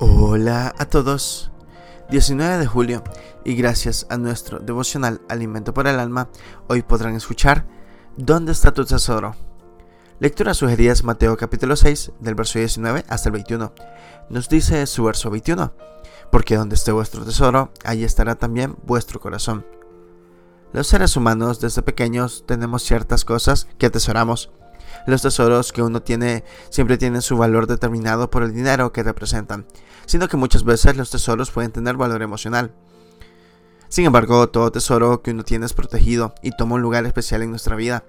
Hola a todos. 19 de julio y gracias a nuestro devocional Alimento para el Alma, hoy podrán escuchar ¿Dónde está tu tesoro? Lectura sugerida es Mateo capítulo 6 del verso 19 hasta el 21. Nos dice su verso 21, porque donde esté vuestro tesoro, ahí estará también vuestro corazón. Los seres humanos desde pequeños tenemos ciertas cosas que atesoramos los tesoros que uno tiene siempre tienen su valor determinado por el dinero que representan, sino que muchas veces los tesoros pueden tener valor emocional. Sin embargo, todo tesoro que uno tiene es protegido y toma un lugar especial en nuestra vida.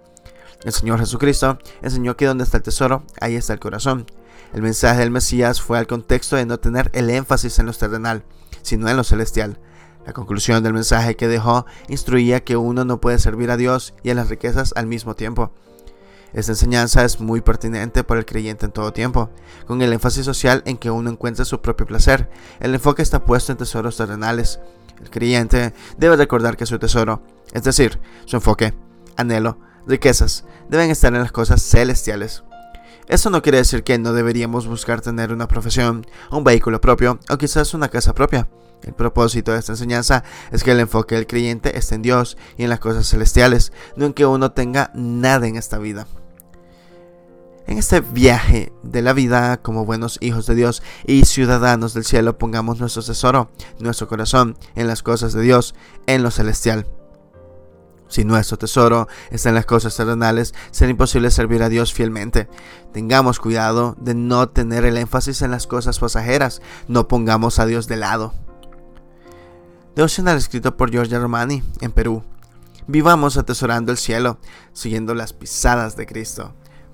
El Señor Jesucristo enseñó que donde está el tesoro, ahí está el corazón. El mensaje del Mesías fue al contexto de no tener el énfasis en lo terrenal, sino en lo celestial. La conclusión del mensaje que dejó instruía que uno no puede servir a Dios y a las riquezas al mismo tiempo. Esta enseñanza es muy pertinente para el creyente en todo tiempo, con el énfasis social en que uno encuentra su propio placer. El enfoque está puesto en tesoros terrenales. El creyente debe recordar que su tesoro, es decir, su enfoque, anhelo, riquezas, deben estar en las cosas celestiales. Eso no quiere decir que no deberíamos buscar tener una profesión, un vehículo propio o quizás una casa propia. El propósito de esta enseñanza es que el enfoque del creyente esté en Dios y en las cosas celestiales, no en que uno tenga nada en esta vida. En este viaje de la vida como buenos hijos de Dios y ciudadanos del cielo pongamos nuestro tesoro, nuestro corazón en las cosas de Dios, en lo celestial. Si nuestro tesoro está en las cosas terrenales, será imposible servir a Dios fielmente. Tengamos cuidado de no tener el énfasis en las cosas pasajeras, no pongamos a Dios de lado. Devocional escrito por Giorgio Romani en Perú. Vivamos atesorando el cielo, siguiendo las pisadas de Cristo.